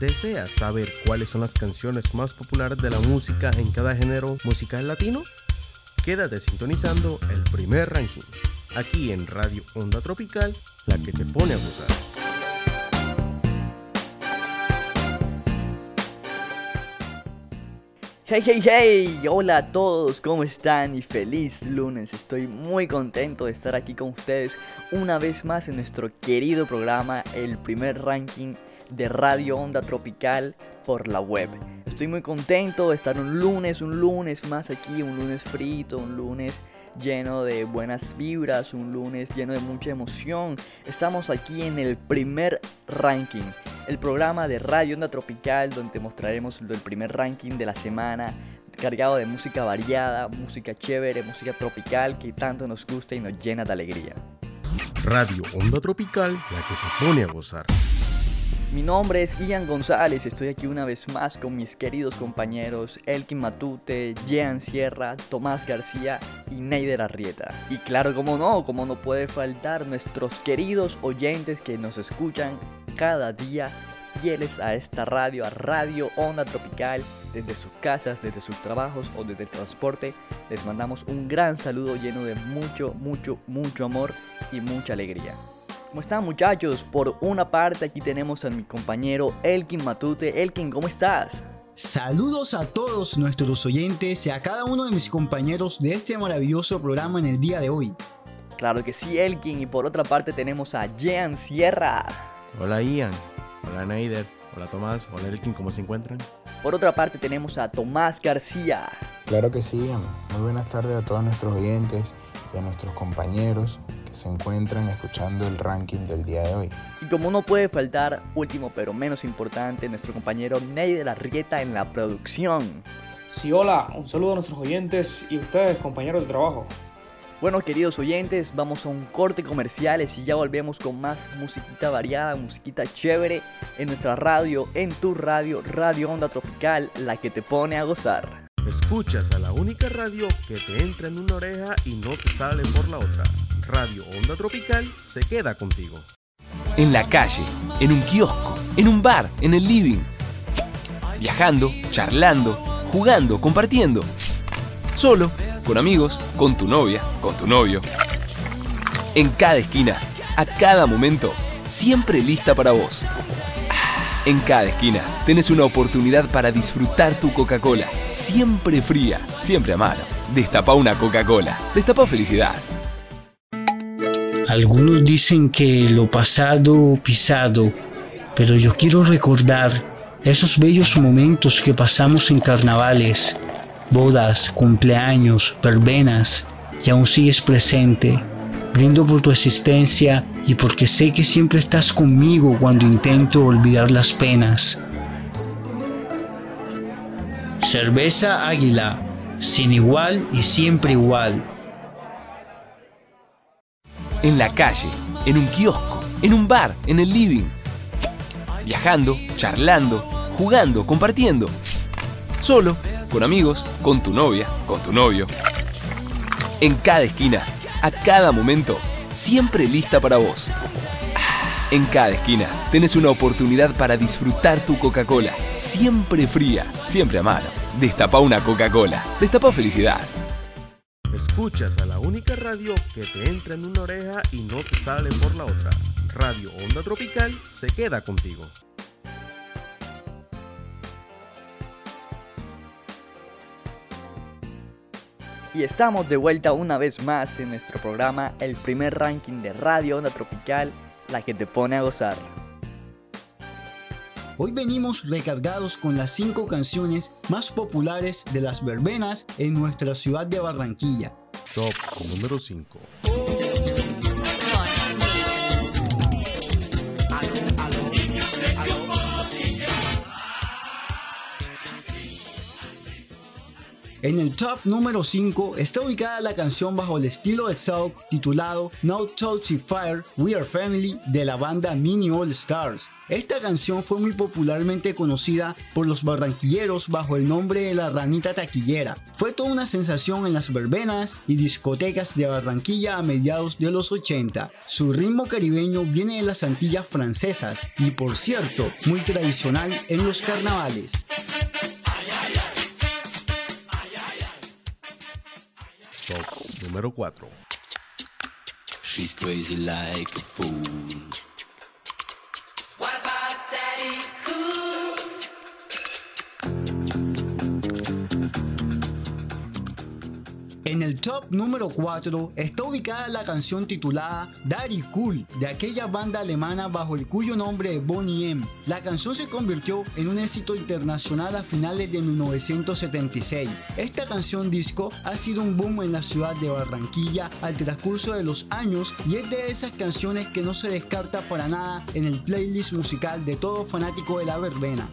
¿Deseas saber cuáles son las canciones más populares de la música en cada género musical latino? Quédate sintonizando el primer ranking, aquí en Radio Onda Tropical, la que te pone a gozar. Hey, hey, hey, hola a todos, ¿cómo están? Y feliz lunes, estoy muy contento de estar aquí con ustedes una vez más en nuestro querido programa, el primer ranking de Radio Onda Tropical por la web. Estoy muy contento de estar un lunes, un lunes más aquí, un lunes frito, un lunes lleno de buenas vibras, un lunes lleno de mucha emoción. Estamos aquí en el primer ranking, el programa de Radio Onda Tropical donde mostraremos el primer ranking de la semana cargado de música variada, música chévere, música tropical que tanto nos gusta y nos llena de alegría. Radio Onda Tropical, la que te pone a gozar. Mi nombre es Ian González, estoy aquí una vez más con mis queridos compañeros Elkin Matute, Jean Sierra, Tomás García y Neider Arrieta. Y claro, como no, como no puede faltar nuestros queridos oyentes que nos escuchan cada día fieles a esta radio, a Radio Onda Tropical, desde sus casas, desde sus trabajos o desde el transporte. Les mandamos un gran saludo lleno de mucho, mucho, mucho amor y mucha alegría. ¿Cómo están muchachos? Por una parte aquí tenemos a mi compañero Elkin Matute. Elkin, ¿cómo estás? Saludos a todos nuestros oyentes y a cada uno de mis compañeros de este maravilloso programa en el día de hoy. Claro que sí, Elkin. Y por otra parte tenemos a Jean Sierra. Hola Ian, hola Neider, hola Tomás, hola Elkin, ¿cómo se encuentran? Por otra parte tenemos a Tomás García. Claro que sí, Ian. Muy buenas tardes a todos nuestros oyentes y a nuestros compañeros se encuentran escuchando el ranking del día de hoy. Y como no puede faltar, último pero menos importante, nuestro compañero Neider Arrieta en la producción. Sí, hola, un saludo a nuestros oyentes y ustedes, compañeros de trabajo. Bueno, queridos oyentes, vamos a un corte comerciales y ya volvemos con más musiquita variada, musiquita chévere en nuestra radio, en tu radio, Radio Onda Tropical, la que te pone a gozar. Escuchas a la única radio que te entra en una oreja y no te sale por la otra. Radio Onda Tropical se queda contigo. En la calle, en un kiosco, en un bar, en el living. Viajando, charlando, jugando, compartiendo. Solo, con amigos, con tu novia, con tu novio. En cada esquina, a cada momento, siempre lista para vos. En cada esquina tenés una oportunidad para disfrutar tu Coca-Cola, siempre fría, siempre a mano. Destapa una Coca-Cola, destapa felicidad. Algunos dicen que lo pasado pisado, pero yo quiero recordar esos bellos momentos que pasamos en carnavales, bodas, cumpleaños, verbenas, y aún sigues presente. Brindo por tu existencia y porque sé que siempre estás conmigo cuando intento olvidar las penas. Cerveza Águila, sin igual y siempre igual en la calle, en un kiosco, en un bar, en el living. Viajando, charlando, jugando, compartiendo. Solo, con amigos, con tu novia, con tu novio. En cada esquina, a cada momento, siempre lista para vos. En cada esquina tenés una oportunidad para disfrutar tu Coca-Cola, siempre fría, siempre a mano. Destapa una Coca-Cola, destapa felicidad. Escuchas a la única radio que te entra en una oreja y no te sale por la otra. Radio Onda Tropical se queda contigo. Y estamos de vuelta una vez más en nuestro programa, el primer ranking de Radio Onda Tropical, la que te pone a gozar. Hoy venimos recargados con las 5 canciones más populares de las verbenas en nuestra ciudad de Barranquilla. Top número 5. En el top número 5 está ubicada la canción bajo el estilo de soul titulado No Tootsie Fire We Are Family de la banda Mini All Stars. Esta canción fue muy popularmente conocida por los barranquilleros bajo el nombre de la ranita taquillera. Fue toda una sensación en las verbenas y discotecas de Barranquilla a mediados de los 80. Su ritmo caribeño viene de las Antillas francesas y por cierto, muy tradicional en los carnavales. Número 4. She's crazy like a fool. Top número 4 está ubicada la canción titulada Daddy Cool de aquella banda alemana bajo el cuyo nombre de Bonnie M. La canción se convirtió en un éxito internacional a finales de 1976. Esta canción disco ha sido un boom en la ciudad de Barranquilla al transcurso de los años y es de esas canciones que no se descarta para nada en el playlist musical de todo fanático de la verbena.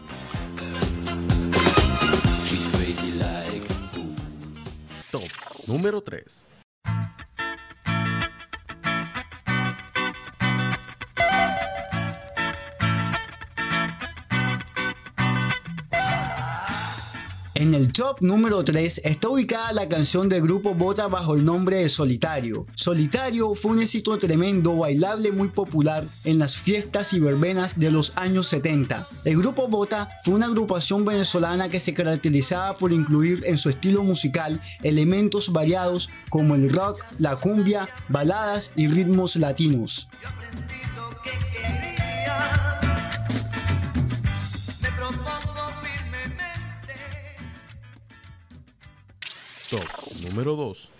Número 3. En el top número 3 está ubicada la canción del grupo Bota bajo el nombre de Solitario. Solitario fue un éxito tremendo, bailable muy popular en las fiestas y verbenas de los años 70. El grupo Bota fue una agrupación venezolana que se caracterizaba por incluir en su estilo musical elementos variados como el rock, la cumbia, baladas y ritmos latinos. Top número 2.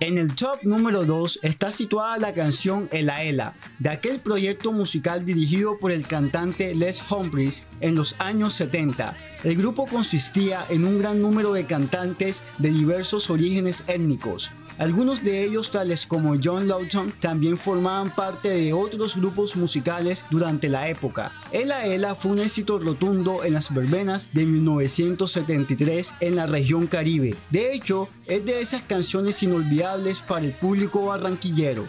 En el top número 2 está situada la canción Ela Ela, de aquel proyecto musical dirigido por el cantante Les Humphries en los años 70. El grupo consistía en un gran número de cantantes de diversos orígenes étnicos. Algunos de ellos, tales como John Lawton, también formaban parte de otros grupos musicales durante la época. Ela Ela fue un éxito rotundo en las verbenas de 1973 en la región Caribe. De hecho, es de esas canciones inolvidables para el público barranquillero.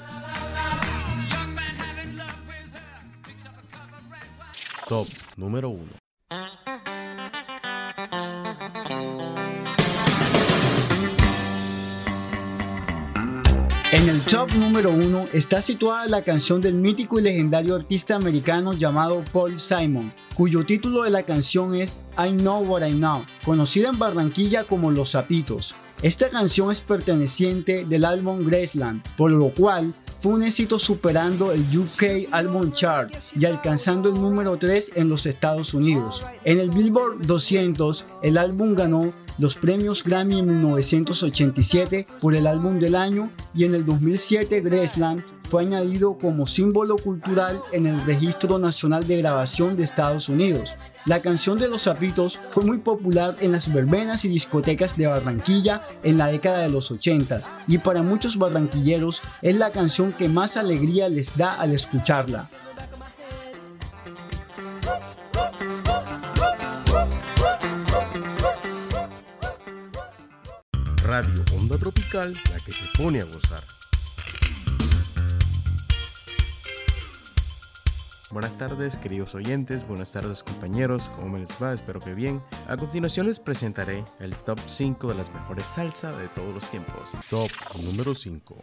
Top número 1. En el top número 1 está situada la canción del mítico y legendario artista americano llamado Paul Simon, cuyo título de la canción es I Know What I Know, conocida en Barranquilla como Los Zapitos. Esta canción es perteneciente del álbum Graceland, por lo cual fue un éxito superando el UK Album Chart y alcanzando el número 3 en los Estados Unidos. En el Billboard 200, el álbum ganó los premios Grammy en 1987 por el álbum del año y en el 2007 Graceland fue añadido como símbolo cultural en el Registro Nacional de Grabación de Estados Unidos. La canción de los zapitos fue muy popular en las verbenas y discotecas de Barranquilla en la década de los 80 y para muchos barranquilleros es la canción que más alegría les da al escucharla. Radio Onda Tropical, la que te pone a gozar. Buenas tardes, queridos oyentes, buenas tardes, compañeros, ¿cómo me les va? Espero que bien. A continuación les presentaré el top 5 de las mejores salsa de todos los tiempos. Top número 5.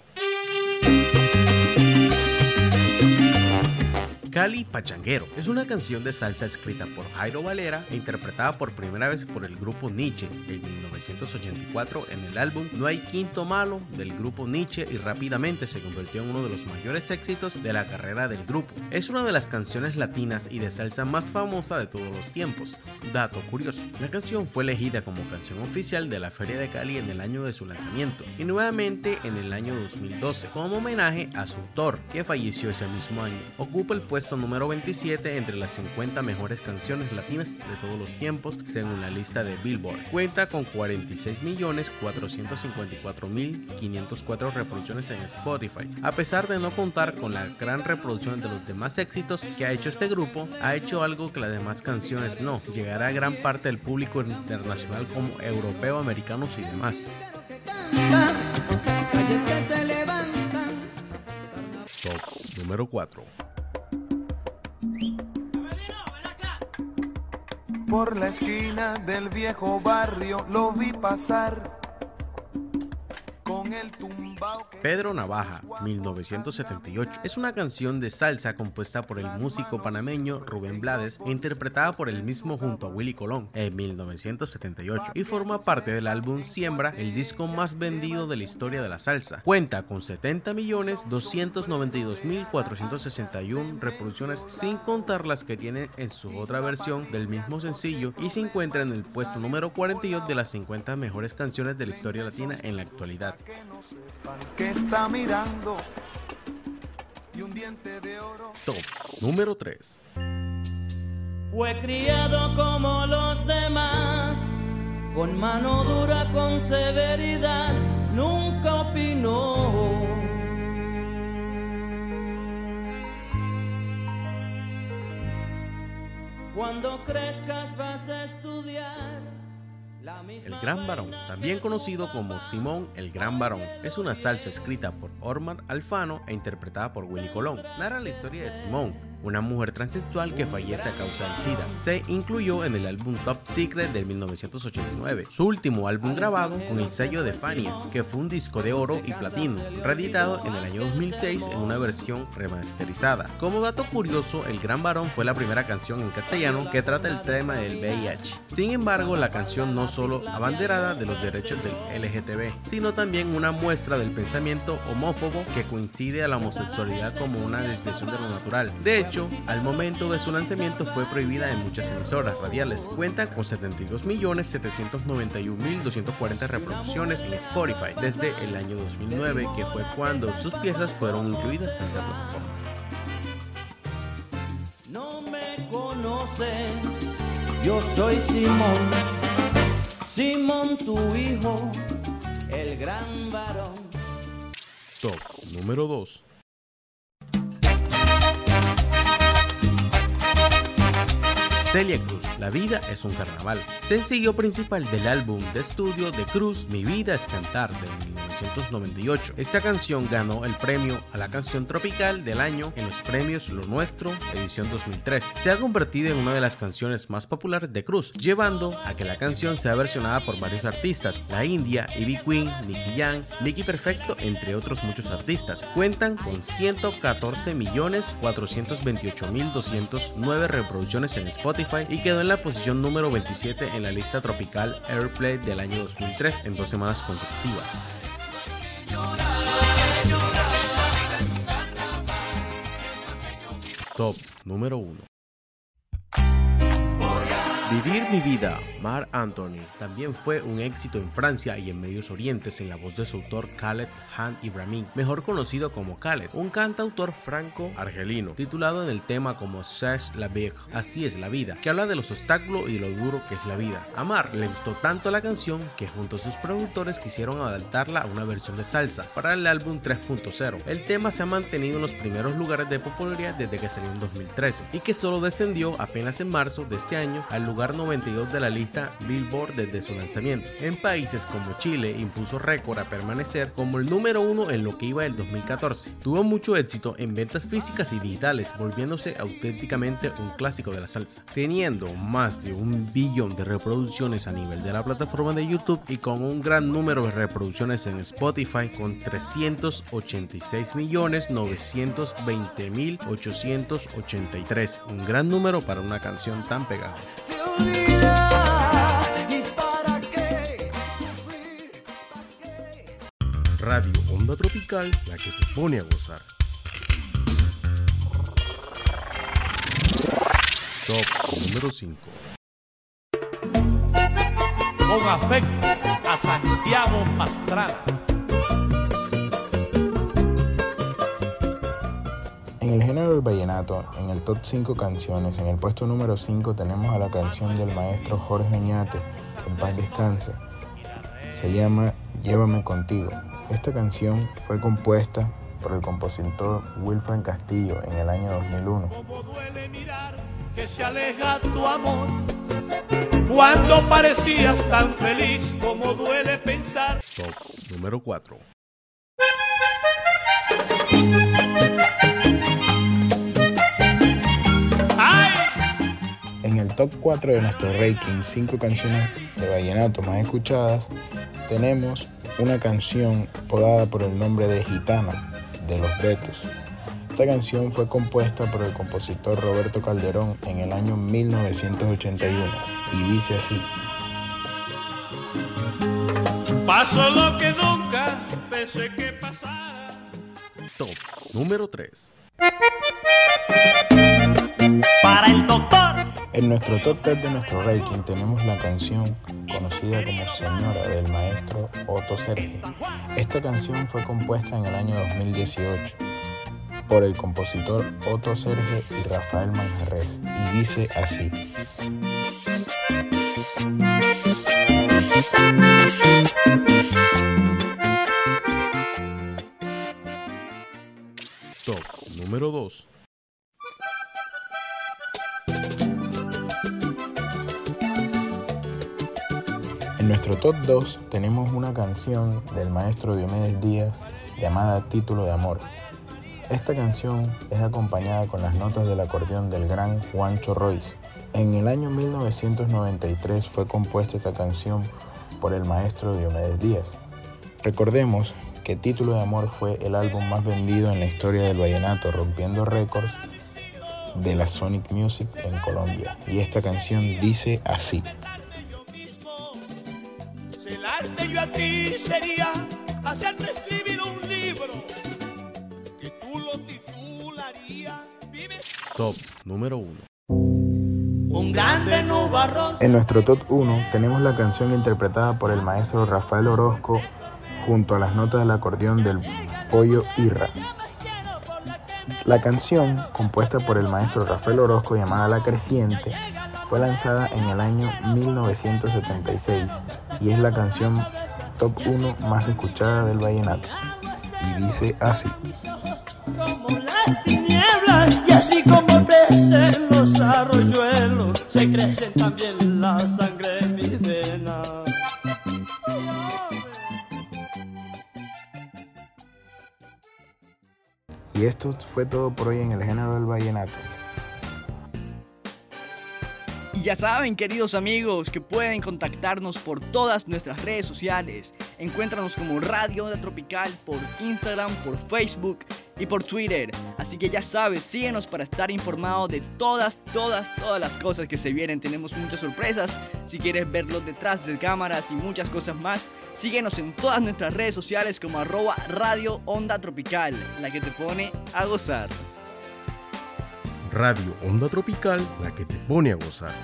Cali Pachanguero es una canción de salsa escrita por Jairo Valera e interpretada por primera vez por el grupo Nietzsche en 1984 en el álbum No hay quinto malo del grupo Nietzsche y rápidamente se convirtió en uno de los mayores éxitos de la carrera del grupo. Es una de las canciones latinas y de salsa más famosa de todos los tiempos. Dato curioso, la canción fue elegida como canción oficial de la Feria de Cali en el año de su lanzamiento y nuevamente en el año 2012 como homenaje a su autor que falleció ese mismo año. Ocupa el puesto puesto número 27 entre las 50 mejores canciones latinas de todos los tiempos según la lista de Billboard. Cuenta con 46.454.504 reproducciones en Spotify. A pesar de no contar con la gran reproducción de los demás éxitos que ha hecho este grupo, ha hecho algo que las demás canciones no, llegará a gran parte del público internacional como europeo, americanos y demás. Top número 4. Por la esquina del viejo barrio lo vi pasar con el que Pedro Navaja, 1978, es una canción de salsa compuesta por el músico panameño Rubén Blades e interpretada por él mismo junto a Willy Colón en 1978 y forma parte del álbum Siembra, el disco más vendido de la historia de la salsa. Cuenta con 70.292.461 reproducciones sin contar las que tiene en su otra versión del mismo sencillo y se encuentra en el puesto número 42 de las 50 mejores canciones de la historia latina en la actualidad. Que está mirando y un diente de oro. Top número 3. Fue criado como los demás, con mano dura, con severidad, nunca opinó. Cuando crezcas vas a estudiar. El Gran Varón, también conocido como Simón el Gran Varón, es una salsa escrita por Ormar Alfano e interpretada por Willy Colón. Narra la historia de Simón, una mujer transexual que fallece a causa del SIDA. Se incluyó en el álbum Top Secret del 1989, su último álbum grabado con el sello de Fania, que fue un disco de oro y platino, reeditado en el año 2006 en una versión remasterizada. Como dato curioso, El Gran Varón fue la primera canción en castellano que trata el tema del VIH. Sin embargo, la canción no solo abanderada de los derechos del LGTB, sino también una muestra del pensamiento homófobo que coincide a la homosexualidad como una desviación de lo natural. De hecho, al momento de su lanzamiento fue prohibida en muchas emisoras radiales. Cuenta con 72.791.240 reproducciones en Spotify desde el año 2009, que fue cuando sus piezas fueron incluidas a esta plataforma. No me conoces, yo soy Simón, Simón tu hijo, el gran varón. Top número 2. Celia Cruz, La vida es un carnaval. Sencillo principal del álbum de estudio de Cruz, Mi vida es cantar, de 1998. Esta canción ganó el premio a la canción tropical del año en los premios Lo Nuestro, edición 2003. Se ha convertido en una de las canciones más populares de Cruz, llevando a que la canción sea versionada por varios artistas, La India, Ivy Queen, Nicky Jam, Nicky Perfecto, entre otros muchos artistas. Cuentan con 114.428.209 reproducciones en Spotify y quedó en la posición número 27 en la lista tropical Airplay del año 2003 en dos semanas consecutivas. Top número 1. Vivir mi vida, Mar Anthony, también fue un éxito en Francia y en Medios Orientes en la voz de su autor Khaled Han Ibrahim, mejor conocido como Khaled, un cantautor franco-argelino, titulado en el tema como C'est la vie, así es la vida, que habla de los obstáculos y de lo duro que es la vida. A Mar le gustó tanto la canción que junto a sus productores quisieron adaptarla a una versión de salsa para el álbum 3.0. El tema se ha mantenido en los primeros lugares de popularidad desde que salió en 2013 y que solo descendió apenas en marzo de este año al lugar 92 de la lista Billboard desde su lanzamiento. En países como Chile impuso récord a permanecer como el número uno en lo que iba del 2014. Tuvo mucho éxito en ventas físicas y digitales, volviéndose auténticamente un clásico de la salsa, teniendo más de un billón de reproducciones a nivel de la plataforma de YouTube y con un gran número de reproducciones en Spotify con 386.920.883, un gran número para una canción tan pegajosa. Radio Onda Tropical, la que te pone a gozar. Top número 5. Con afecto a Santiago Pastrana. En el género del vallenato, en el top 5 canciones, en el puesto número 5 tenemos a la canción del maestro Jorge Oñate, que en paz descanse. Se llama Llévame contigo. Esta canción fue compuesta por el compositor Wilfred Castillo en el año 2001. que se aleja tu amor cuando parecías tan feliz como duele pensar. Top número 4. En el top 4 de nuestro ranking 5 canciones de vallenato más escuchadas, tenemos una canción podada por el nombre de Gitana de los Betos. Esta canción fue compuesta por el compositor Roberto Calderón en el año 1981 y dice así. Pasó lo que nunca pensé que pasara. Top número 3. Para el doctor. En nuestro top 3 de nuestro ranking tenemos la canción conocida como Señora del maestro Otto Serge. Esta canción fue compuesta en el año 2018 por el compositor Otto Serge y Rafael Manjarres y dice así. Top número 2. Nuestro top 2 tenemos una canción del maestro Diomedes Díaz llamada Título de Amor. Esta canción es acompañada con las notas del acordeón del gran Juancho Royce. En el año 1993 fue compuesta esta canción por el maestro Diomedes Díaz. Recordemos que Título de Amor fue el álbum más vendido en la historia del vallenato, rompiendo récords de la Sonic Music en Colombia. Y esta canción dice así. A ti sería hacerte escribir un libro que tú lo titularías. Vive Top número 1. Un grande nubarrón. En nuestro top 1 tenemos la canción interpretada por el maestro Rafael Orozco junto a las notas del acordeón del Pollo Irra. La canción, compuesta por el maestro Rafael Orozco llamada La Creciente, fue lanzada en el año 1976 y es la canción top 1 más escuchada del vallenato. Y dice así. como las tinieblas y así como crecen los arroyuelos se crecen también la sangre en mis venas Y esto fue todo por hoy en el género del vallenato. Ya saben, queridos amigos, que pueden contactarnos por todas nuestras redes sociales. Encuéntranos como Radio Onda Tropical por Instagram, por Facebook y por Twitter. Así que ya sabes, síguenos para estar informado de todas, todas, todas las cosas que se vienen. Tenemos muchas sorpresas. Si quieres verlos detrás de cámaras y muchas cosas más, síguenos en todas nuestras redes sociales como arroba Radio Onda Tropical, la que te pone a gozar. Radio Onda Tropical, la que te pone a gozar.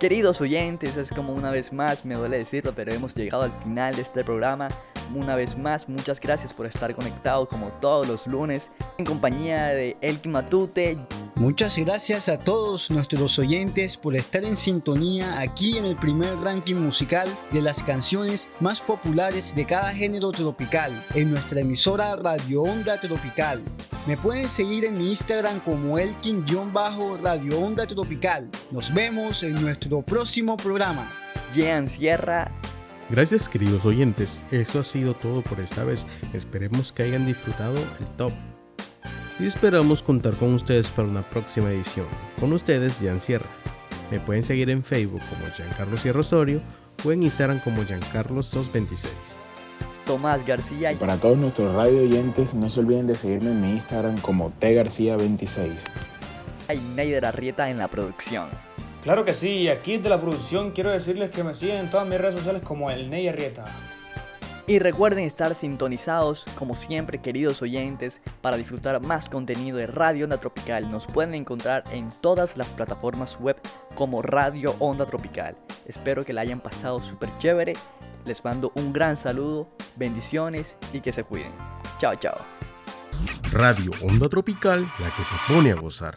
Queridos oyentes, es como una vez más, me duele decirlo, pero hemos llegado al final de este programa. Una vez más, muchas gracias por estar conectados como todos los lunes en compañía de Elkin Matute. Muchas gracias a todos nuestros oyentes por estar en sintonía aquí en el primer ranking musical de las canciones más populares de cada género tropical en nuestra emisora Radio Tropical. Me pueden seguir en mi Instagram como Elkin-Radio Onda Tropical. Nos vemos en nuestro próximo programa. Jean Sierra. Gracias queridos oyentes, eso ha sido todo por esta vez. Esperemos que hayan disfrutado el top. Y esperamos contar con ustedes para una próxima edición. Con ustedes, Jan Sierra. Me pueden seguir en Facebook como Giancarlo Sierra Osorio o en Instagram como Giancarlos226. Tomás García. Y para todos nuestros radio oyentes, no se olviden de seguirme en mi Instagram como tgarcia26. Y Neider Arrieta en la producción. Claro que sí, aquí de la producción quiero decirles que me siguen en todas mis redes sociales como el Ney Arrieta. Y recuerden estar sintonizados, como siempre, queridos oyentes, para disfrutar más contenido de Radio Onda Tropical. Nos pueden encontrar en todas las plataformas web como Radio Onda Tropical. Espero que la hayan pasado súper chévere. Les mando un gran saludo, bendiciones y que se cuiden. Chao, chao. Radio Onda Tropical, la que te pone a gozar.